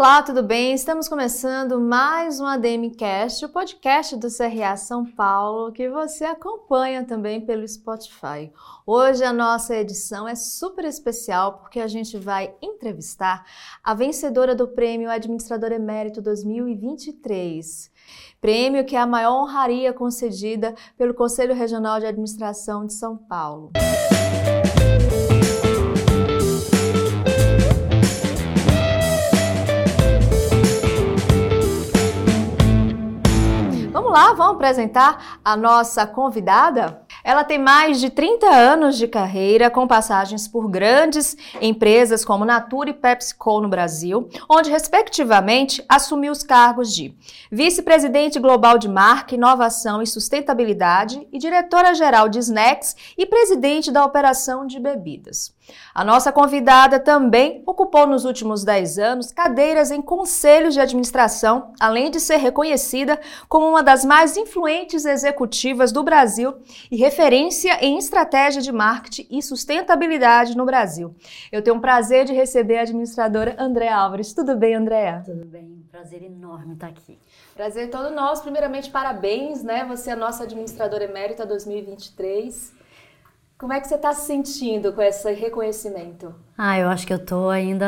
Olá, tudo bem? Estamos começando mais um ADMcast, o podcast do CRA São Paulo, que você acompanha também pelo Spotify. Hoje a nossa edição é super especial porque a gente vai entrevistar a vencedora do Prêmio Administrador Emérito 2023. Prêmio que é a maior honraria concedida pelo Conselho Regional de Administração de São Paulo. Vamos lá, vamos apresentar a nossa convidada? Ela tem mais de 30 anos de carreira, com passagens por grandes empresas como Natura e PepsiCo no Brasil, onde, respectivamente, assumiu os cargos de vice-presidente global de marca, inovação e sustentabilidade e diretora-geral de snacks e presidente da operação de bebidas. A nossa convidada também ocupou nos últimos 10 anos cadeiras em conselhos de administração, além de ser reconhecida como uma das mais influentes executivas do Brasil e referência em estratégia de marketing e sustentabilidade no Brasil. Eu tenho o prazer de receber a administradora Andréa Álvares. Tudo bem, Andréa? Tudo bem, prazer enorme estar aqui. Prazer todo nosso. Primeiramente, parabéns, né? Você é a nossa administradora emérita 2023. Como é que você está se sentindo com esse reconhecimento? Ah, eu acho que eu estou ainda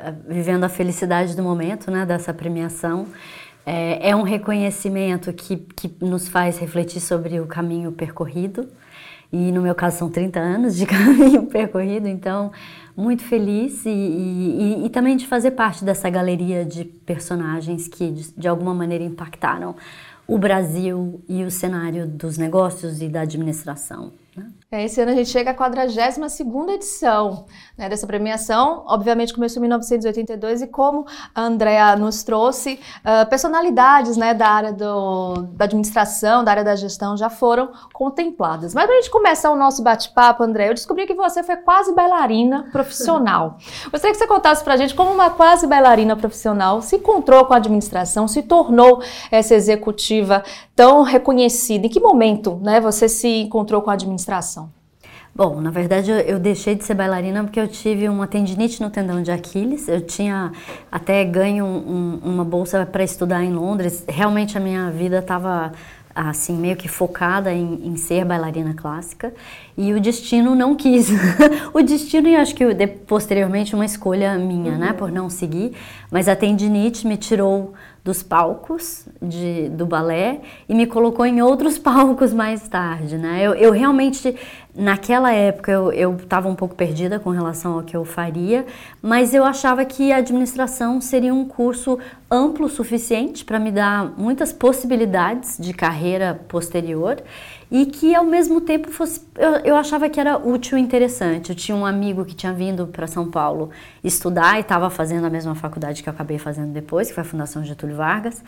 eh, vivendo a felicidade do momento, né, dessa premiação. É, é um reconhecimento que, que nos faz refletir sobre o caminho percorrido. E no meu caso são 30 anos de caminho percorrido, então muito feliz e, e, e, também de fazer parte dessa galeria de personagens que de, de alguma maneira impactaram o Brasil e o cenário dos negócios e da administração. É, esse ano a gente chega à 42 edição né, dessa premiação. Obviamente começou em 1982 e como a Andrea nos trouxe, uh, personalidades né, da área do, da administração, da área da gestão já foram contempladas. Mas para a gente começar o nosso bate-papo, André, eu descobri que você foi quase bailarina profissional. Gostaria que você contasse para a gente como uma quase bailarina profissional se encontrou com a administração, se tornou essa executiva tão reconhecida. Em que momento né, você se encontrou com a administração? Bom, na verdade eu, eu, deixei de ser bailarina porque eu tive uma tendinite no tendão de Aquiles. Eu tinha até ganho um, uma bolsa para estudar em Londres. Realmente a minha vida estava assim meio que focada em, em, ser bailarina clássica e o destino não quis. o destino e acho que posteriormente uma escolha minha, né, uhum. né, por não seguir. Mas a tendinite me tirou dos palcos de, do balé e me colocou em outros palcos mais tarde, né? Eu, eu realmente, naquela época, eu estava um pouco perdida com relação ao que eu faria, mas eu achava que a administração seria um curso amplo o suficiente para me dar muitas possibilidades de carreira posterior e que ao mesmo tempo fosse eu, eu achava que era útil e interessante. Eu tinha um amigo que tinha vindo para São Paulo estudar e estava fazendo a mesma faculdade que eu acabei fazendo depois, que foi a Fundação Getúlio Vargas,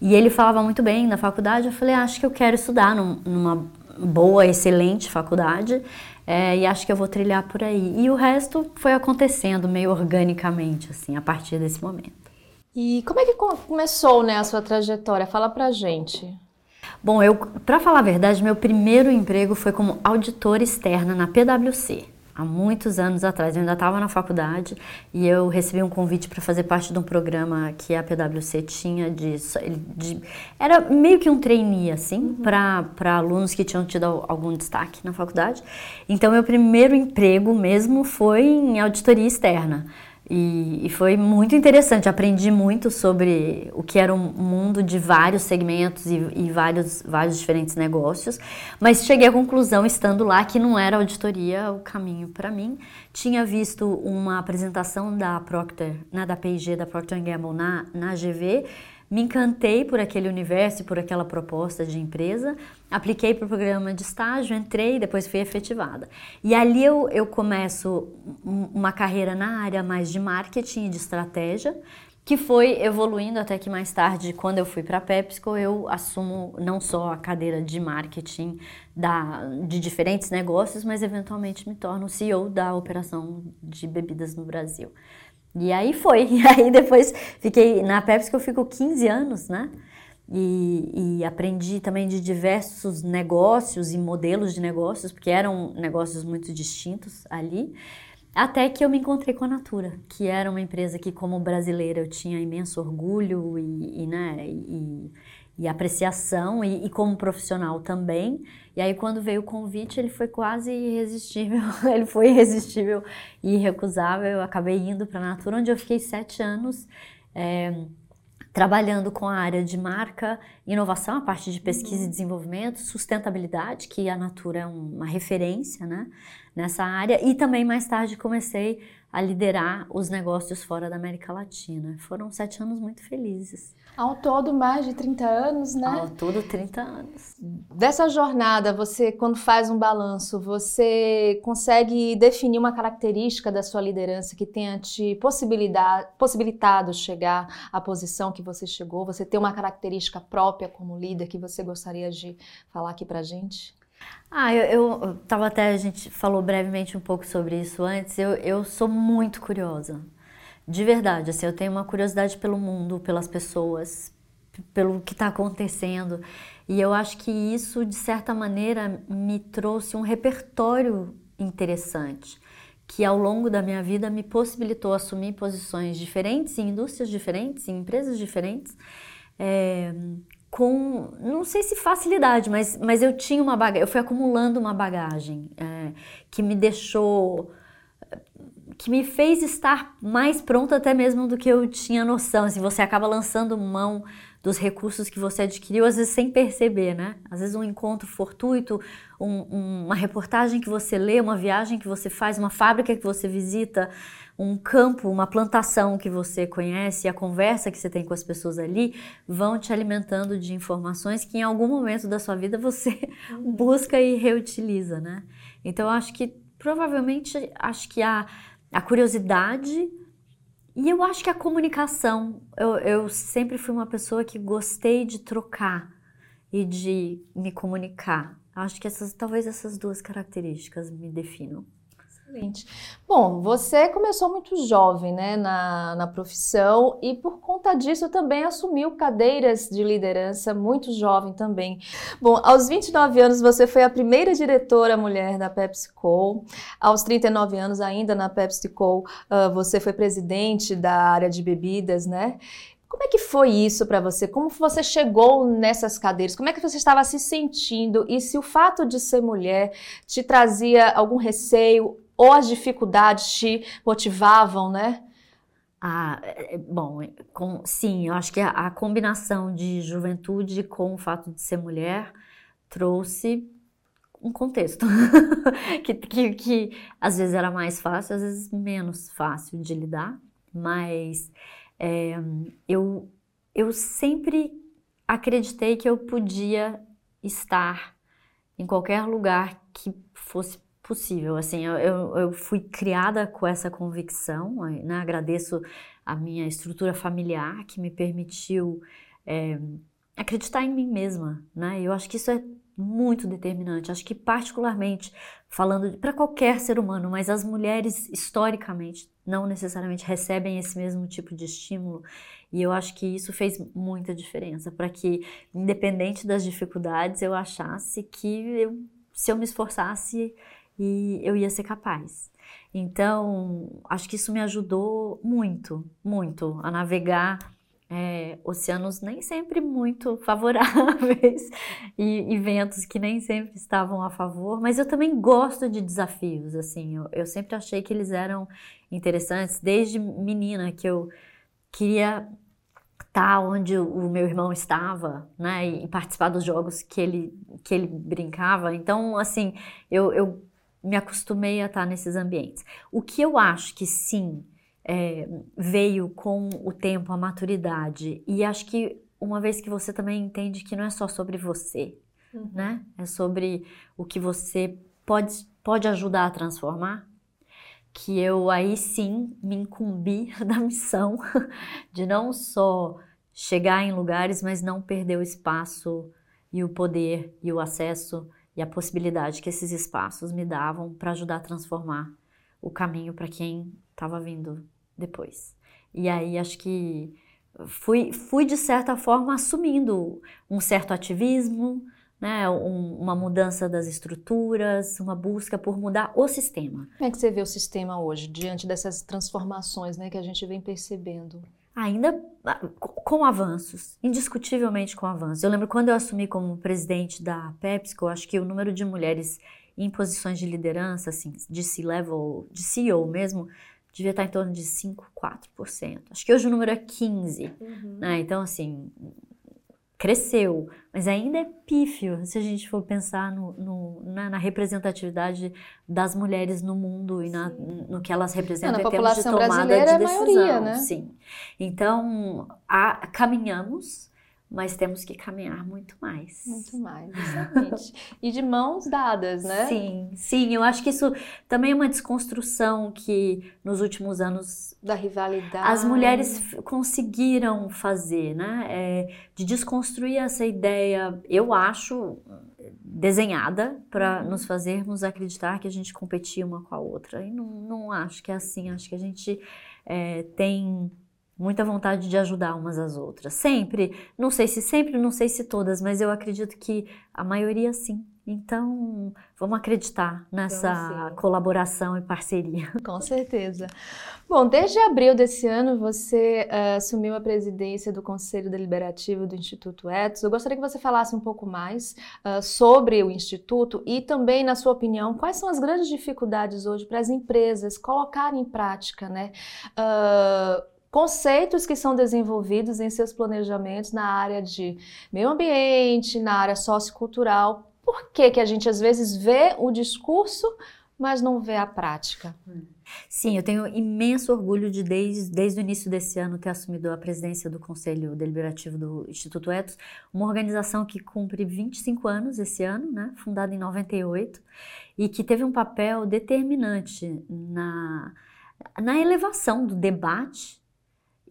e ele falava muito bem na faculdade. Eu falei, ah, acho que eu quero estudar num, numa boa, excelente faculdade. É, e acho que eu vou trilhar por aí. E o resto foi acontecendo meio organicamente, assim, a partir desse momento. E como é que começou, né, a sua trajetória? Fala pra gente. Bom, eu, para falar a verdade, meu primeiro emprego foi como auditora externa na PwC. Há muitos anos atrás, eu ainda estava na faculdade e eu recebi um convite para fazer parte de um programa que a PwC tinha de, de era meio que um trainee assim uhum. para alunos que tinham tido algum destaque na faculdade. Então meu primeiro emprego mesmo foi em auditoria externa. E, e, foi muito interessante, aprendi muito sobre o que era um mundo de vários segmentos e, e, vários, vários diferentes negócios, mas cheguei à conclusão, estando lá, que não era auditoria o caminho para mim. Tinha visto uma apresentação da Procter, né, da P&G, da Procter Gamble na, na GV, me encantei por aquele universo e por aquela proposta de empresa, apliquei para o programa de estágio, entrei e depois fui efetivada. E ali eu, eu começo uma carreira na área mais de marketing e de estratégia, que foi evoluindo até que mais tarde, quando eu fui para a PepsiCo, eu assumo não só a cadeira de marketing da, de diferentes negócios, mas eventualmente me torno CEO da operação de bebidas no Brasil. E aí foi. E aí depois fiquei na Pepsi que eu fico 15 anos, né? E, e, aprendi também de diversos negócios e modelos de negócios, porque eram negócios muito distintos ali. Até que eu me encontrei com a Natura, que era uma empresa que, como brasileira, eu tinha imenso orgulho e, e né, e, e apreciação, e, e, como profissional também. E aí, quando veio o convite, ele foi quase irresistível. ele foi irresistível e irrecusável. Eu acabei indo para a Natura, onde eu fiquei sete anos. É, trabalhando com a área de marca, inovação, a parte de pesquisa e uhum. desenvolvimento, sustentabilidade, que a Natura é uma referência né, nessa área, e também mais tarde comecei a liderar os negócios fora da América Latina. Foram sete anos muito felizes. Ao todo, mais de 30 anos, né? Ao todo, 30 anos. Dessa jornada, você, quando faz um balanço, você consegue definir uma característica da sua liderança que tenha te possibilitado chegar à posição que você chegou? Você tem uma característica própria como líder que você gostaria de falar aqui pra gente? Ah, eu, eu tava até, a gente falou brevemente um pouco sobre isso antes, eu, eu sou muito curiosa de verdade, assim, eu tenho uma curiosidade pelo mundo, pelas pessoas, pelo que está acontecendo. E eu acho que isso, de certa maneira, me trouxe um repertório interessante, que ao longo da minha vida me possibilitou assumir posições diferentes, em indústrias diferentes, em empresas diferentes, é, com, não sei se facilidade, mas, mas eu tinha uma bagagem, eu fui acumulando uma bagagem é, que me deixou que me fez estar mais pronta até mesmo do que eu tinha noção. Assim, você acaba lançando mão dos recursos que você adquiriu, às vezes sem perceber, né? Às vezes um encontro fortuito, um, um, uma reportagem que você lê, uma viagem que você faz, uma fábrica que você visita, um campo, uma plantação que você conhece, a conversa que você tem com as pessoas ali, vão te alimentando de informações que em algum momento da sua vida você busca e reutiliza, né? Então eu acho que provavelmente acho que a a curiosidade e eu acho que a comunicação. Eu, eu sempre fui uma pessoa que gostei de trocar e de me comunicar. Acho que essas, talvez essas duas características me definam. Excelente. Bom, você começou muito jovem né, na, na profissão e por conta disso também assumiu cadeiras de liderança muito jovem também. Bom, aos 29 anos você foi a primeira diretora mulher da PepsiCo. Aos 39 anos ainda na PepsiCo uh, você foi presidente da área de bebidas, né? Como é que foi isso para você? Como você chegou nessas cadeiras? Como é que você estava se sentindo? E se o fato de ser mulher te trazia algum receio ou as dificuldades te motivavam, né? Ah, é, é, bom, é, com, sim, eu acho que a, a, combinação de juventude com o fato de ser mulher trouxe um contexto que, que, que, às vezes era mais fácil, às vezes menos fácil de lidar, mas é, eu, eu sempre acreditei que eu podia estar em qualquer lugar que fosse possível. Assim, eu, eu, eu fui criada com essa convicção, né? agradeço a minha estrutura familiar que me permitiu é, acreditar em mim mesma, né? Eu acho que isso é muito determinante. Acho que particularmente falando para qualquer ser humano, mas as mulheres historicamente não necessariamente recebem esse mesmo tipo de estímulo e eu acho que isso fez muita diferença para que, independente das dificuldades, eu achasse que eu, se eu me esforçasse e eu ia ser capaz. Então, acho que isso me ajudou muito, muito a navegar é, oceanos nem sempre muito favoráveis e, e ventos que nem sempre estavam a favor, mas eu também gosto de desafios, assim, eu, eu sempre achei que eles eram interessantes, desde menina que eu queria estar onde o meu irmão estava, né, e participar dos jogos que ele, que ele brincava, então, assim, eu, eu me acostumei a estar nesses ambientes. O que eu acho que sim é, veio com o tempo, a maturidade, e acho que uma vez que você também entende que não é só sobre você, uhum. né? É sobre o que você pode, pode ajudar a transformar. Que eu aí sim me incumbi da missão de não só chegar em lugares, mas não perder o espaço e o poder e o acesso e a possibilidade que esses espaços me davam para ajudar a transformar o caminho para quem estava vindo depois. E aí acho que fui, fui de certa forma assumindo um certo ativismo, né, um, uma mudança das estruturas, uma busca por mudar o sistema. Como é que você vê o sistema hoje, diante dessas transformações né, que a gente vem percebendo? Ainda com avanços, indiscutivelmente com avanços. Eu lembro quando eu assumi como presidente da PepsiCo, acho que o número de mulheres em posições de liderança, assim, de C-level, de CEO mesmo, devia estar em torno de 5, 4%. Acho que hoje o número é 15%. Uhum. Né? Então, assim, cresceu, mas ainda é pífio se a gente for pensar no, no, na, na, representatividade das mulheres no mundo e na, no que elas representam Não, em termos de tomada de decisão. É maioria, né? Sim. Então, a, caminhamos mas temos que caminhar muito mais. Muito mais, exatamente. e de mãos dadas, né? Sim, sim. Eu acho que isso também é uma desconstrução que nos últimos anos da rivalidade as mulheres conseguiram fazer, né? É, de desconstruir essa ideia, eu acho desenhada para uhum. nos fazermos acreditar que a gente competia uma com a outra. E não, não acho que é assim. Acho que a gente é, tem muita vontade de ajudar umas às outras. Sempre, não sei se sempre, não sei se todas, mas eu acredito que a maioria sim. Então, vamos acreditar nessa colaboração e parceria. Com certeza. Bom, desde abril desse ano, você uh, assumiu a presidência do Conselho Deliberativo do Instituto Etos. Eu gostaria que você falasse um pouco mais uh, sobre o Instituto e também, na sua opinião, quais são as grandes dificuldades hoje para as empresas colocarem em prática, né? Uh, conceitos que são desenvolvidos em seus planejamentos na área de meio ambiente, na área sociocultural. Por que, que a gente às vezes vê o discurso, mas não vê a prática? Sim, eu tenho imenso orgulho de, desde, desde o início desse ano, ter assumido a presidência do Conselho Deliberativo do Instituto Etos, uma organização que cumpre 25 anos esse ano, né, fundada em 98, e que teve um papel determinante na, na elevação do debate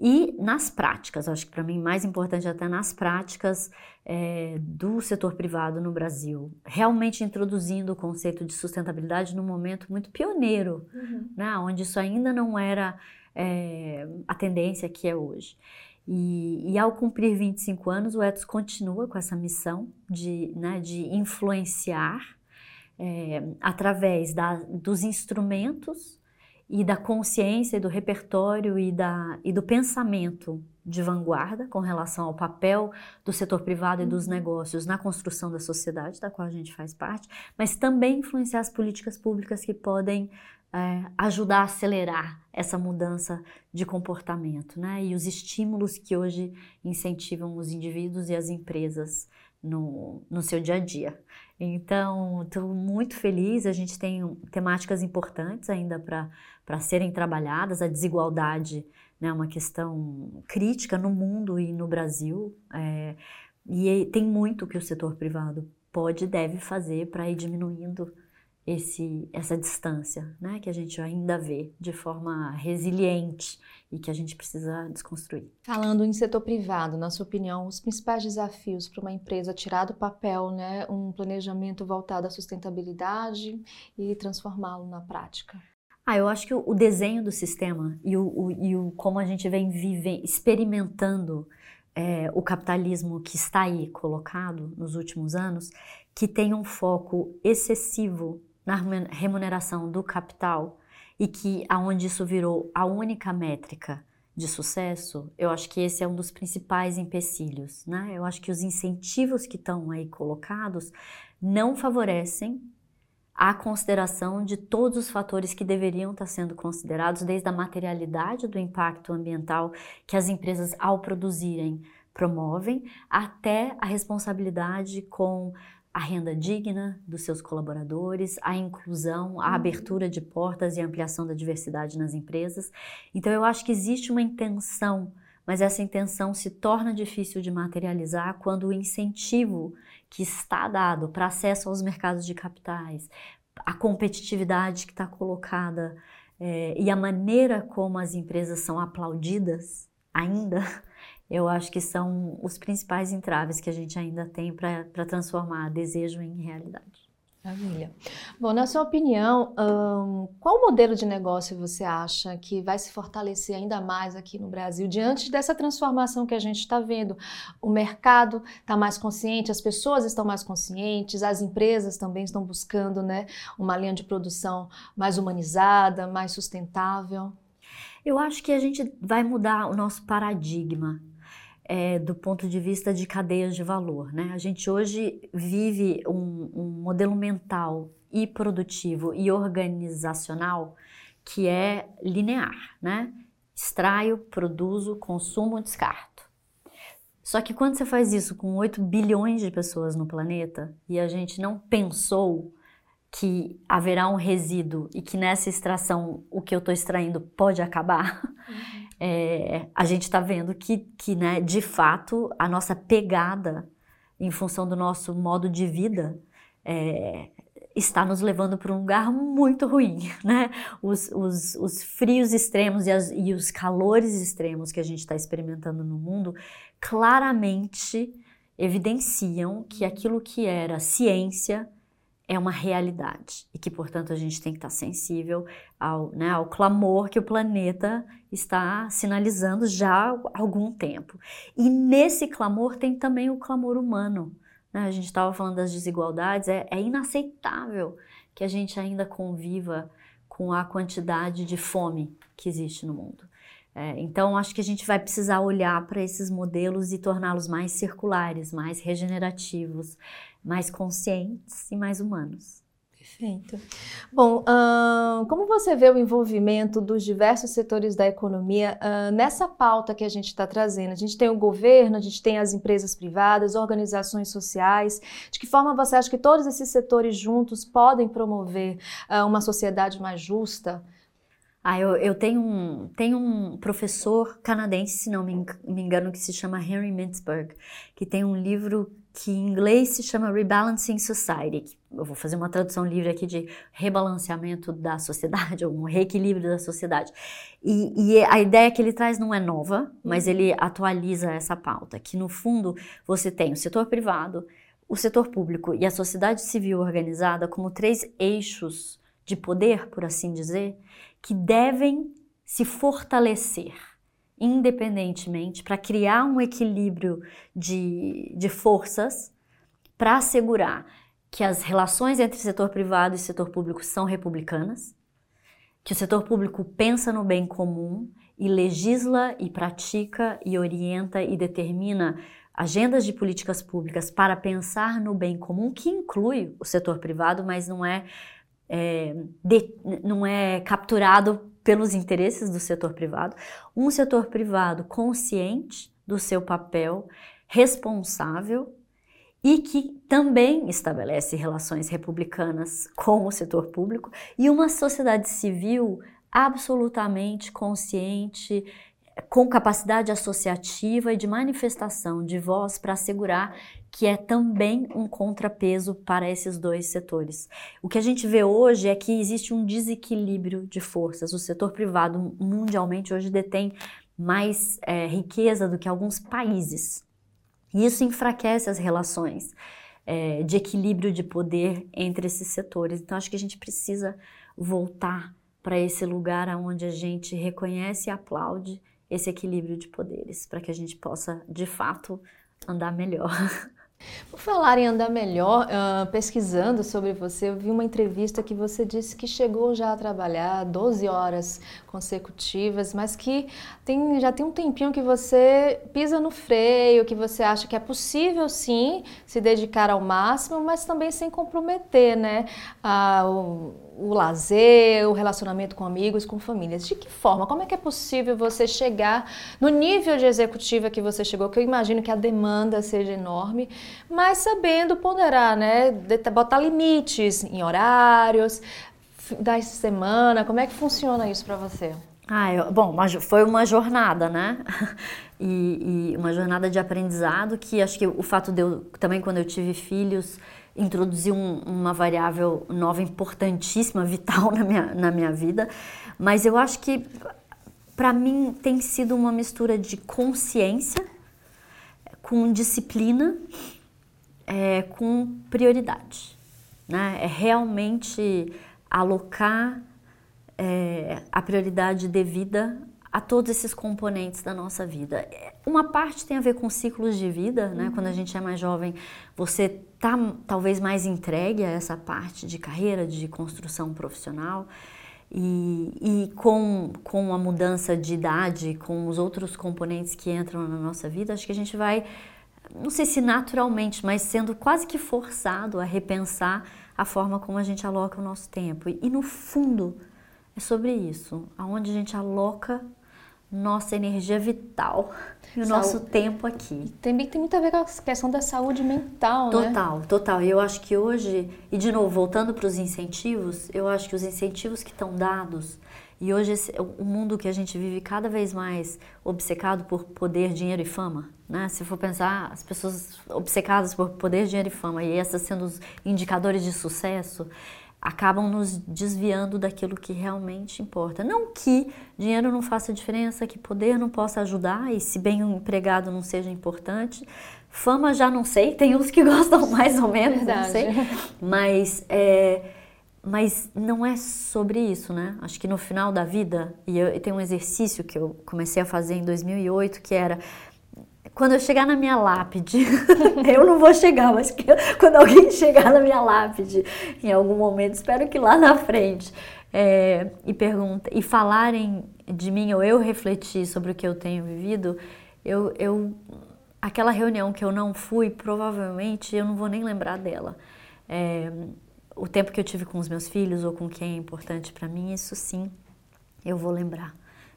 e nas práticas, acho que para mim mais importante até nas práticas é, do setor privado no Brasil, realmente introduzindo o conceito de sustentabilidade num momento muito pioneiro, uhum. né, onde isso ainda não era é, a tendência que é hoje. E, e, ao cumprir 25 anos, o Etos continua com essa missão de, né, de influenciar é, através da, dos instrumentos e da consciência, e do repertório e, da, e do pensamento de vanguarda com relação ao papel do setor privado e dos uhum. negócios na construção da sociedade da qual a gente faz parte, mas também influenciar as políticas públicas que podem é, ajudar a acelerar essa mudança de comportamento, né? E os estímulos que hoje incentivam os indivíduos e as empresas no, no seu dia a dia. Então, estou muito feliz. A gente tem temáticas importantes ainda para serem trabalhadas. A desigualdade né, é uma questão crítica no mundo e no Brasil. É, e tem muito que o setor privado pode e deve fazer para ir diminuindo esse, essa distância, né, que a gente ainda vê de forma resiliente e que a gente precisa desconstruir. Falando em setor privado, na sua opinião, os principais desafios para uma empresa tirar do papel, né, um planejamento voltado à sustentabilidade e transformá-lo na prática? Ah, eu acho que o, desenho do sistema e o, o, e o como a gente vem vive, experimentando é, o capitalismo que está aí colocado nos últimos anos, que tem um foco excessivo na remuneração do capital e que aonde isso virou a única métrica de sucesso, eu acho que esse é um dos principais empecilhos, né? Eu acho que os incentivos que estão aí colocados não favorecem a consideração de todos os fatores que deveriam estar sendo considerados, desde a materialidade do impacto ambiental que as empresas ao produzirem promovem, até a responsabilidade com a renda digna dos seus colaboradores, a inclusão, a uhum. abertura de portas e ampliação da diversidade nas empresas. Então, eu acho que existe uma intenção, mas essa intenção se torna difícil de materializar quando o incentivo que está dado para acesso aos mercados de capitais, a competitividade que está colocada é, e a maneira como as empresas são aplaudidas ainda eu acho que são os principais entraves que a gente ainda tem para transformar desejo em realidade. Maravilha. Bom, na sua opinião, um, qual modelo de negócio você acha que vai se fortalecer ainda mais aqui no Brasil diante dessa transformação que a gente está vendo? O mercado está mais consciente, as pessoas estão mais conscientes, as empresas também estão buscando né, uma linha de produção mais humanizada, mais sustentável. Eu acho que a gente vai mudar o nosso paradigma é, do ponto de vista de cadeias de valor. Né? A gente hoje vive um, um modelo mental e produtivo e organizacional que é linear, né? Extraio, produzo, consumo, descarto. Só que quando você faz isso com 8 bilhões de pessoas no planeta e a gente não pensou que haverá um resíduo e que nessa extração o que eu estou extraindo pode acabar, uhum é, a gente está vendo que, que né, de fato, a nossa pegada em função do nosso modo de vida é, está nos levando para um lugar muito ruim, né? Os, os, os frios extremos e, as, e os calores extremos que a gente está experimentando no mundo claramente evidenciam que aquilo que era ciência é uma realidade e que, portanto, a gente tem que estar sensível ao, né, ao clamor que o planeta está sinalizando já há algum tempo. E nesse clamor tem também o clamor humano. Né? A gente estava falando das desigualdades, é, é inaceitável que a gente ainda conviva com a quantidade de fome que existe no mundo. É, então, acho que a gente vai precisar olhar para esses modelos e torná-los mais circulares, mais regenerativos, mais conscientes e mais humanos. Perfeito. Bom, uh, como você vê o envolvimento dos diversos setores da economia uh, nessa pauta que a gente está trazendo? A gente tem o governo, a gente tem as empresas privadas, organizações sociais. De que forma você acha que todos esses setores juntos podem promover uh, uma sociedade mais justa? Ah, eu, eu tenho, um, tenho um professor canadense, se não me engano, que se chama Henry Mintzberg, que tem um livro que em inglês se chama Rebalancing Society. Eu vou fazer uma tradução livre aqui de rebalanceamento da sociedade, ou um reequilíbrio da sociedade. E, e, a ideia que ele traz não é nova, mas ele atualiza essa pauta, que no fundo você tem o setor privado, o setor público e a sociedade civil organizada como três eixos de poder, por assim dizer, que devem se fortalecer independentemente para criar um equilíbrio de, de forças para assegurar que as relações entre setor privado e setor público são republicanas, que o setor público pensa no bem comum e legisla e pratica e orienta e determina agendas de políticas públicas para pensar no bem comum, que inclui o setor privado, mas não é, é de, não é capturado pelos interesses do setor privado, um setor privado consciente do seu papel, responsável e que também estabelece relações republicanas com o setor público e uma sociedade civil absolutamente consciente, com capacidade associativa e de manifestação de voz para assegurar que é também um contrapeso para esses dois setores. O que a gente vê hoje é que existe um desequilíbrio de forças. O setor privado mundialmente hoje detém mais é, riqueza do que alguns países. E isso enfraquece as relações é, de equilíbrio de poder entre esses setores. Então, acho que a gente precisa voltar para esse lugar onde a gente reconhece e aplaude esse equilíbrio de poderes, para que a gente possa, de fato, andar melhor. Por falar em andar melhor, uh, pesquisando sobre você, eu vi uma entrevista que você disse que chegou já a trabalhar 12 horas consecutivas, mas que tem, já tem um tempinho que você pisa no freio, que você acha que é possível sim se dedicar ao máximo, mas também sem comprometer né, o lazer, o relacionamento com amigos, com famílias. De que forma? Como é que é possível você chegar no nível de executiva que você chegou? Que eu imagino que a demanda seja enorme, mas sabendo ponderar, né? Botar limites em horários, da semana. Como é que funciona isso para você? Ah, eu, bom, foi uma jornada, né? E, e, uma jornada de aprendizado que acho que o fato de eu também quando eu tive filhos introduziu um, uma variável nova importantíssima, vital na minha, na minha vida, mas eu acho que para mim tem sido uma mistura de consciência com disciplina, é, com prioridade. né? É realmente alocar é, a prioridade devida a todos esses componentes da nossa vida. Uma parte tem a ver com ciclos de vida, né? Quando a uhum. gente é mais jovem, você tá talvez mais entregue a essa parte de carreira, de construção profissional. E, e com, com a mudança de idade, com os outros componentes que entram na nossa vida, acho que a gente vai, não sei se naturalmente, mas sendo quase que forçado a repensar a forma como a gente aloca o nosso tempo. E, e no fundo, é sobre isso, aonde a gente aloca nossa energia vital e o nosso tempo aqui. Também tem muito a ver com a questão da saúde mental, total, né? Total, total. E eu acho que hoje, e de novo, voltando para os incentivos, eu acho que os incentivos que estão dados, e hoje esse, o mundo que a gente vive cada vez mais obcecado por poder, dinheiro e fama, né? Se for pensar, as pessoas obcecadas por poder, dinheiro e fama, e essas sendo os indicadores de sucesso, acabam nos desviando daquilo que realmente importa. Não que dinheiro não faça diferença, que poder não possa ajudar e se bem um empregado não seja importante. Fama já não sei, tem uns que gostam mais ou menos, Verdade. não sei. Mas, é, mas não é sobre isso, né? Acho que no final da vida, e eu, eu tenho um exercício que eu comecei a fazer em 2008, que era quando eu chegar na minha lápide, eu não vou chegar, mas que, quando alguém chegar na minha lápide, em algum momento, espero que lá na frente, é, e pergunta e falarem de mim ou eu refletir sobre o que eu tenho vivido, eu, eu aquela reunião que eu não fui, provavelmente eu não vou nem lembrar dela. É, o tempo que eu tive com os meus filhos ou com quem é importante para mim, isso sim, eu vou lembrar.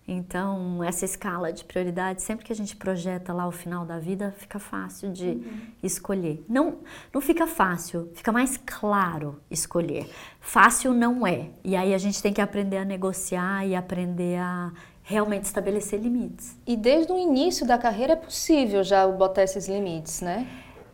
Então, essa escala de prioridade, sempre que a gente projeta lá o final da vida, fica fácil de uhum. escolher. Não, não fica fácil, fica mais claro escolher. Fácil não é. E aí a gente tem que aprender a negociar e aprender a realmente estabelecer limites. E desde o início da carreira é possível já botar esses limites, né?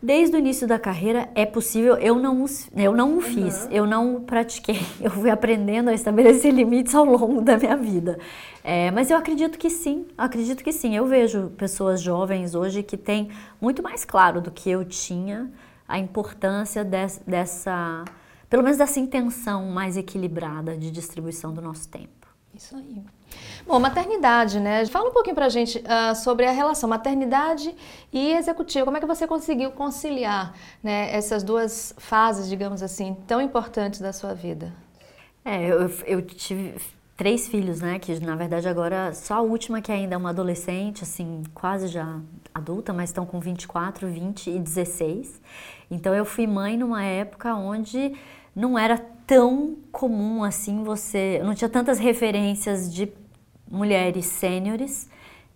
Desde o início da carreira é possível, eu não, eu não o fiz, uhum. eu não o pratiquei, eu fui aprendendo a estabelecer limites ao longo da minha vida. É, mas eu acredito que sim, acredito que sim. Eu vejo pessoas jovens hoje que têm muito mais claro do que eu tinha a importância dessa, pelo menos dessa intenção mais equilibrada de distribuição do nosso tempo. Isso aí. Bom, maternidade, né? Fala um pouquinho pra gente uh, sobre a relação maternidade e executiva. Como é que você conseguiu conciliar né, essas duas fases, digamos assim, tão importantes da sua vida? É, eu, eu tive três filhos, né? Que na verdade agora só a última que ainda é uma adolescente, assim, quase já adulta, mas estão com 24, 20 e 16. Então eu fui mãe numa época onde não era tão comum assim você, não tinha tantas referências de mulheres sêniores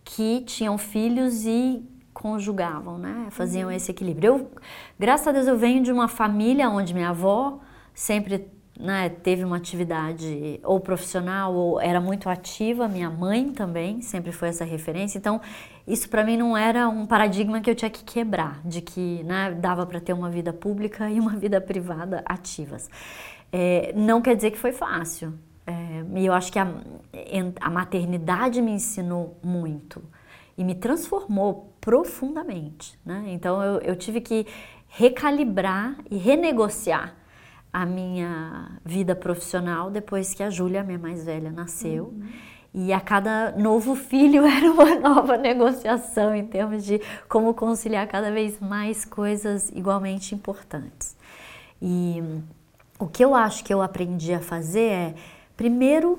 que tinham filhos e conjugavam, né? Faziam uhum. esse equilíbrio. Eu, graças a Deus, eu venho de uma família onde minha avó sempre né, teve uma atividade ou profissional ou era muito ativa, minha mãe também sempre foi essa referência. Então, isso para mim não era um paradigma que eu tinha que quebrar, de que né, dava para ter uma vida pública e uma vida privada ativas. É, não quer dizer que foi fácil. É, e eu acho que a, a maternidade me ensinou muito e me transformou profundamente. Né? Então eu, eu tive que recalibrar e renegociar a minha vida profissional depois que a Júlia, minha mais velha, nasceu. Uhum. E a cada novo filho era uma nova negociação em termos de como conciliar cada vez mais coisas igualmente importantes. E o que eu acho que eu aprendi a fazer é Primeiro,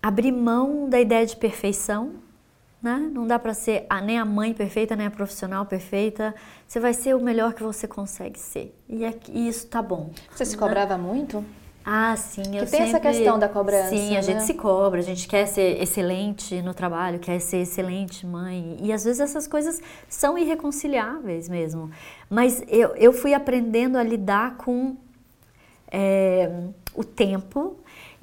abrir mão da ideia de perfeição, né? Não dá para ser a, nem a mãe perfeita, nem a profissional perfeita. Você vai ser o melhor que você consegue ser. E, é, e isso tá bom. Você se cobrava né? muito? Ah, sim, eu que tem sempre... essa questão da cobrança. Sim, a gente né? se cobra, a gente quer ser excelente no trabalho, quer ser excelente mãe. E às vezes essas coisas são irreconciliáveis mesmo. Mas eu, eu fui aprendendo a lidar com é, o tempo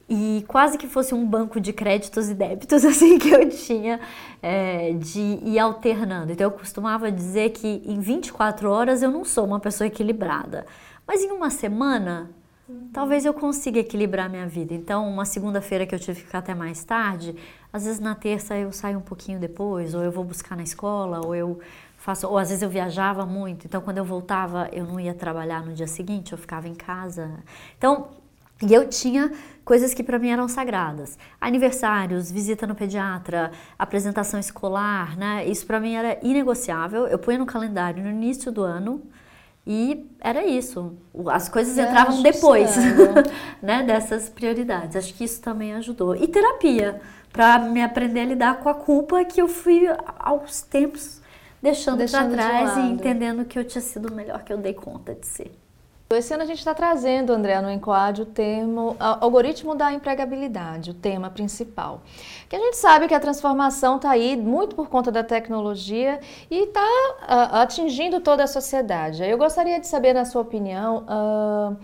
e quase que fosse um banco de créditos e débitos assim que eu tinha é, de ir alternando. Então eu costumava dizer que em 24 horas eu não sou uma pessoa equilibrada, mas em uma semana uhum. talvez eu consiga equilibrar minha vida. Então uma segunda-feira que eu tive que ficar até mais tarde, às vezes na terça eu saio um pouquinho depois, ou eu vou buscar na escola, ou eu faço, ou às vezes eu viajava muito, então quando eu voltava eu não ia trabalhar no dia seguinte, eu ficava em casa. Então, e eu tinha coisas que para mim eram sagradas. Aniversários, visita no pediatra, apresentação escolar, né? Isso para mim era inegociável. Eu punha no calendário no início do ano e era isso. As coisas entravam depois, né, dessas prioridades. Acho que isso também ajudou. E terapia, para me aprender a lidar com a culpa que eu fui aos tempos deixando, deixando para trás de e entendendo que eu tinha sido o melhor que eu dei conta de ser. Esse ano a gente está trazendo, André, no Enquad, o termo algoritmo da empregabilidade, o tema principal. Que a gente sabe que a transformação está aí muito por conta da tecnologia e está uh, atingindo toda a sociedade. Eu gostaria de saber, na sua opinião, uh,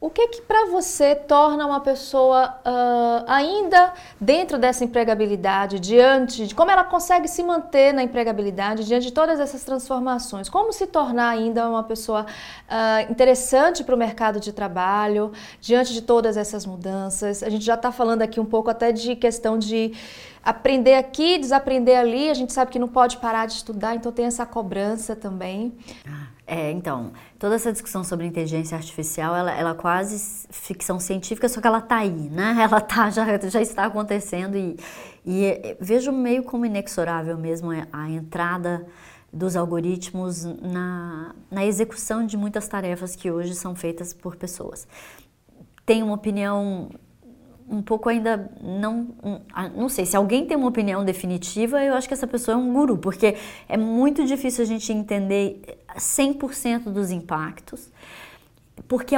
o que que para você torna uma pessoa uh, ainda dentro dessa empregabilidade, diante de como ela consegue se manter na empregabilidade diante de todas essas transformações? Como se tornar ainda uma pessoa uh, interessante para o mercado de trabalho diante de todas essas mudanças? A gente já está falando aqui um pouco até de questão de aprender aqui, desaprender ali. A gente sabe que não pode parar de estudar, então tem essa cobrança também. Ah é, então, toda essa discussão sobre inteligência artificial, ela, ela é quase ficção científica, só que ela está aí, né? Ela tá, já, já está acontecendo e, e é, vejo meio como inexorável mesmo a entrada dos algoritmos na, na execução de muitas tarefas que hoje são feitas por pessoas. Tenho uma opinião um pouco ainda não não sei se alguém tem uma opinião definitiva eu acho que essa pessoa é um guru porque é muito difícil a gente entender 100% dos impactos porque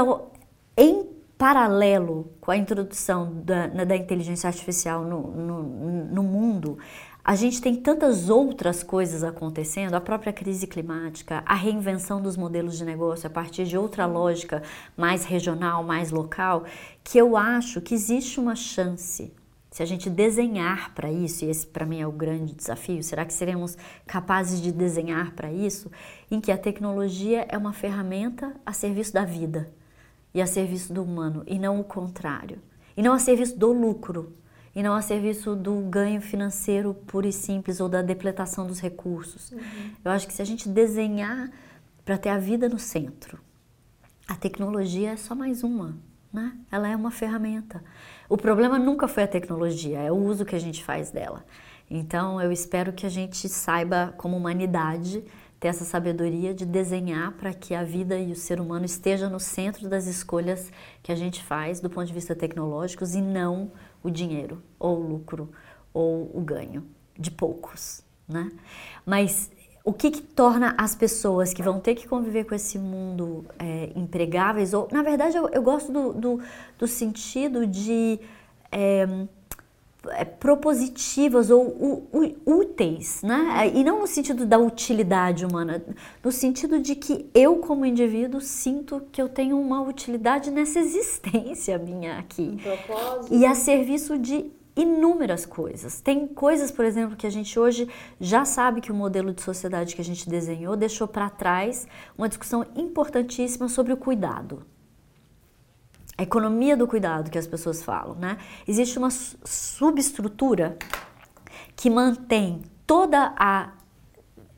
em paralelo com a introdução da, da inteligência artificial no, no, no mundo a gente tem tantas outras coisas acontecendo, a própria crise climática, a reinvenção dos modelos de negócio a partir de outra lógica mais regional, mais local, que eu acho que existe uma chance se a gente desenhar para isso, e esse para mim é o grande desafio, será que seremos capazes de desenhar para isso, em que a tecnologia é uma ferramenta a serviço da vida e a serviço do humano, e não o contrário, e não a serviço do lucro, e não a serviço do ganho financeiro puro e simples ou da depletação dos recursos. Uhum. Eu acho que se a gente desenhar para ter a vida no centro, a tecnologia é só mais uma, né? Ela é uma ferramenta. O problema nunca foi a tecnologia, é o uso que a gente faz dela. Então, eu espero que a gente saiba, como humanidade, ter essa sabedoria de desenhar para que a vida e o ser humano esteja no centro das escolhas que a gente faz do ponto de vista tecnológicos e não o dinheiro, ou o lucro, ou o ganho de poucos, né? Mas o que, que torna as pessoas que vão ter que conviver com esse mundo é, empregáveis, ou na verdade eu, eu gosto do, do, do, sentido de é, propositivas ou úteis, né? E não no sentido da utilidade humana, no sentido de que eu, como indivíduo, sinto que eu tenho uma utilidade nessa existência minha aqui. Um e a serviço de inúmeras coisas. Tem coisas, por exemplo, que a gente hoje já sabe que o modelo de sociedade que a gente desenhou deixou para trás uma discussão importantíssima sobre o cuidado a economia do cuidado que as pessoas falam, né? Existe uma subestrutura que mantém toda a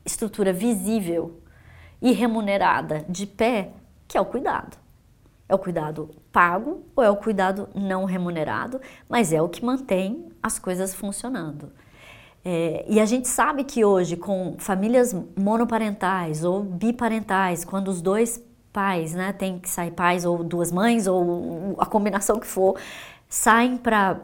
estrutura visível e remunerada de pé, que é o cuidado. É o cuidado pago ou é o cuidado não remunerado, mas é o que mantém as coisas funcionando. É, e a gente sabe que hoje, com famílias monoparentais ou biparentais, quando os dois pais, né? Tem que sair pais ou duas mães ou a combinação que for, saem para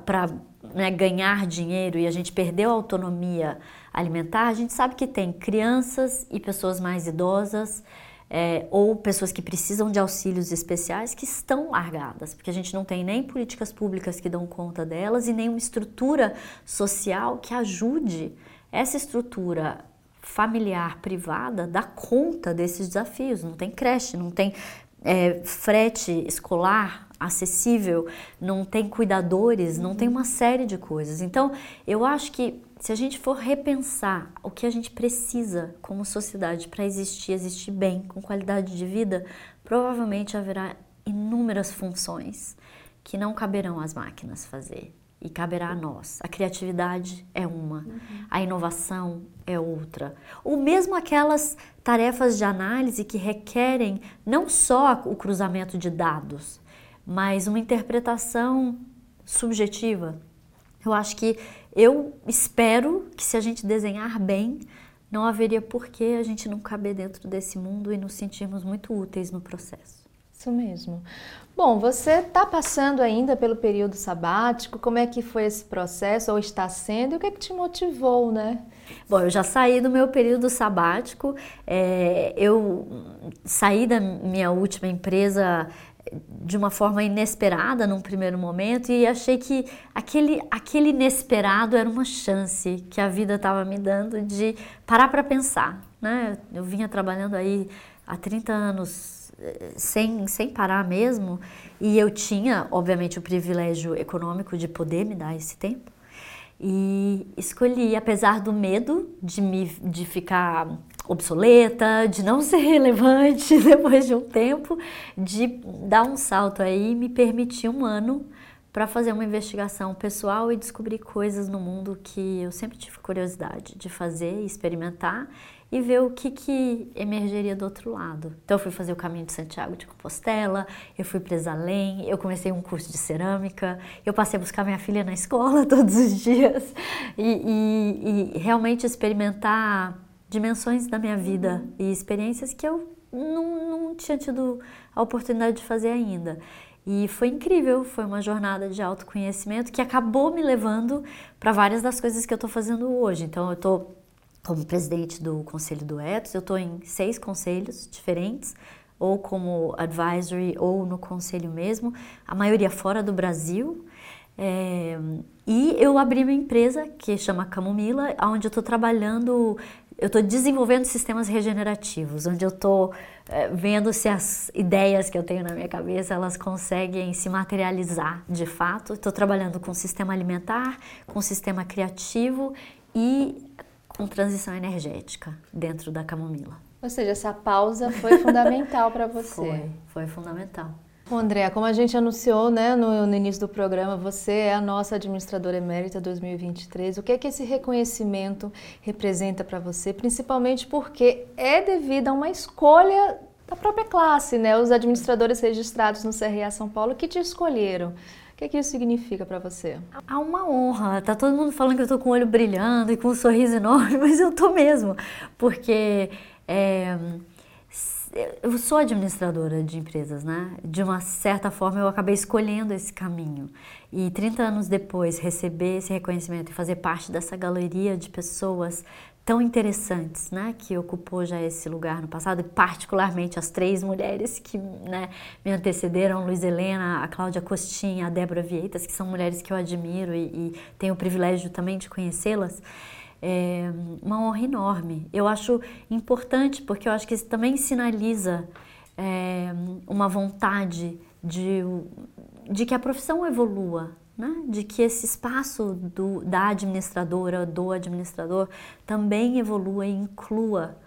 né, ganhar dinheiro e a gente perdeu a autonomia alimentar, a gente sabe que tem crianças e pessoas mais idosas é, ou pessoas que precisam de auxílios especiais que estão largadas, porque a gente não tem nem políticas públicas que dão conta delas e nem uma estrutura social que ajude essa estrutura familiar privada dá conta desses desafios. Não tem creche, não tem é, frete escolar acessível, não tem cuidadores, não tem uma série de coisas. Então, eu acho que se a gente for repensar o que a gente precisa como sociedade para existir, existir bem, com qualidade de vida, provavelmente haverá inúmeras funções que não caberão às máquinas fazer. E caberá a nós. A criatividade é uma, uhum. a inovação é outra. Ou mesmo aquelas tarefas de análise que requerem não só o cruzamento de dados, mas uma interpretação subjetiva. Eu acho que eu espero que se a gente desenhar bem, não haveria por que a gente não caber dentro desse mundo e nos sentirmos muito úteis no processo. Isso mesmo. Bom, você está passando ainda pelo período sabático, como é que foi esse processo, ou está sendo, e o que é que te motivou, né? Bom, eu já saí do meu período sabático, é, eu saí da minha última empresa de uma forma inesperada num primeiro momento e achei que aquele, aquele inesperado era uma chance que a vida estava me dando de parar para pensar, né? Eu vinha trabalhando aí há 30 anos eh, sem, sem parar mesmo e eu tinha, obviamente, o privilégio econômico de poder me dar esse tempo e escolhi, apesar do medo de, me, de ficar obsoleta, de não ser relevante depois de um tempo, de dar um salto aí e me permitir um ano para fazer uma investigação pessoal e descobrir coisas no mundo que eu sempre tive curiosidade de fazer, experimentar e ver o que, que emergeria do outro lado. Então eu fui fazer o caminho de Santiago de Compostela, eu fui para Exalém, eu comecei um curso de cerâmica, eu passei a buscar minha filha na escola todos os dias e, e, e realmente experimentar dimensões da minha vida e experiências que eu não, não tinha tido a oportunidade de fazer ainda. E foi incrível, foi uma jornada de autoconhecimento que acabou me levando para várias das coisas que eu estou fazendo hoje. Então, eu estou como presidente do Conselho do Ethos, eu estou em seis conselhos diferentes, ou como advisory, ou no conselho mesmo, a maioria fora do Brasil. É, e eu abri uma empresa que chama Camomila, onde eu estou trabalhando eu estou desenvolvendo sistemas regenerativos, onde eu estou é, vendo se as ideias que eu tenho na minha cabeça elas conseguem se materializar de fato. Estou trabalhando com sistema alimentar, com sistema criativo e com transição energética dentro da camomila. Ou seja, essa pausa foi fundamental para você. Foi, foi fundamental. Bom, André, como a gente anunciou né, no, no, início do programa, você é a nossa administradora emérita 2023. O que é que esse reconhecimento representa para você? Principalmente porque é devido a uma escolha da própria classe, né? Os administradores registrados no CRA São Paulo que te escolheram. Que que isso significa para você? Há uma honra. Tá todo mundo falando que eu tô com o olho brilhando e com um sorriso enorme, mas eu tô mesmo, porque é, eu sou administradora de empresas, né? De uma certa forma eu acabei escolhendo esse caminho. E 30 anos depois, receber esse reconhecimento e fazer parte dessa galeria de pessoas tão interessantes, né? Que ocupou já esse lugar no passado, e particularmente as três mulheres que né, me antecederam, Luiz Helena, a Cláudia Costinha, a Débora Vieitas, que são mulheres que eu admiro e, e tenho o privilégio também de conhecê-las é uma honra enorme. Eu acho importante porque eu acho que isso também sinaliza é, uma vontade de, de que a profissão evolua, né? de que esse espaço do, da administradora, do administrador, também evolua e inclua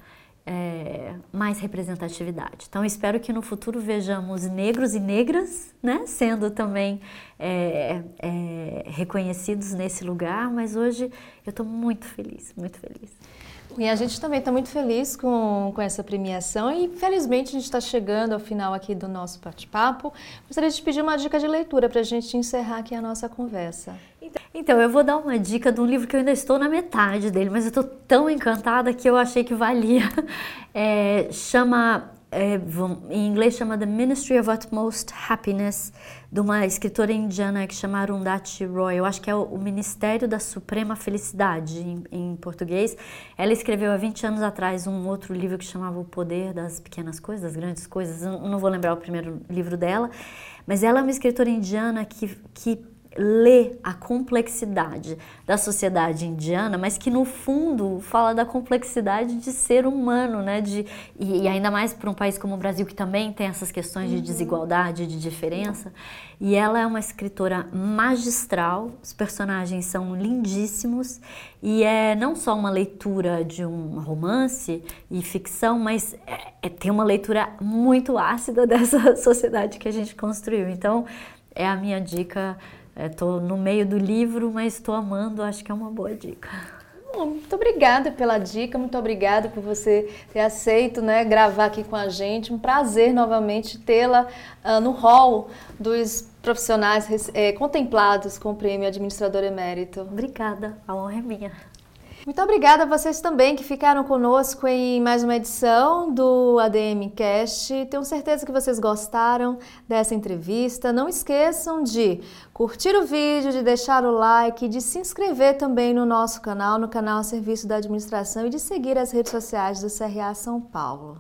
é, mais representatividade. Então, espero que no futuro vejamos negros e negras né, sendo também é, é, reconhecidos nesse lugar, mas hoje eu estou muito feliz, muito feliz. E a gente também está muito feliz com, com essa premiação e felizmente a gente está chegando ao final aqui do nosso bate-papo. Gostaria de pedir uma dica de leitura para a gente encerrar aqui a nossa conversa. Então, eu vou dar uma dica de um livro que eu ainda estou na metade dele, mas eu estou tão encantada que eu achei que valia. É, chama, é, em inglês chama The Ministry of Utmost Happiness, de uma escritora indiana que chama Arundhati Roy. Eu acho que é o, Ministério da Suprema Felicidade, em, em, português. Ela escreveu há 20 anos atrás um outro livro que chamava O Poder das Pequenas Coisas, das Grandes Coisas. Eu não vou lembrar o primeiro livro dela, mas ela é uma escritora indiana que, que lê a complexidade da sociedade indiana, mas que no fundo fala da complexidade de ser humano, né? De, e, e ainda mais para um país como o Brasil, que também tem essas questões de uhum. desigualdade, de diferença. E ela é uma escritora magistral, os personagens são lindíssimos, e é não só uma leitura de um romance e ficção, mas é, é tem uma leitura muito ácida dessa sociedade que a gente construiu. Então, é a minha dica Estou no meio do livro, mas estou amando, acho que é uma boa dica. Muito obrigada pela dica, muito obrigada por você ter aceito né, gravar aqui com a gente. Um prazer novamente tê-la uh, no hall dos profissionais é, contemplados com o prêmio Administrador Emérito. Obrigada, a honra é minha. Muito obrigada a vocês também que ficaram conosco em mais uma edição do ADM Cast. Tenho certeza que vocês gostaram dessa entrevista. Não esqueçam de curtir o vídeo, de deixar o like, de se inscrever também no nosso canal, no canal Serviço da Administração e de seguir as redes sociais do CRA São Paulo.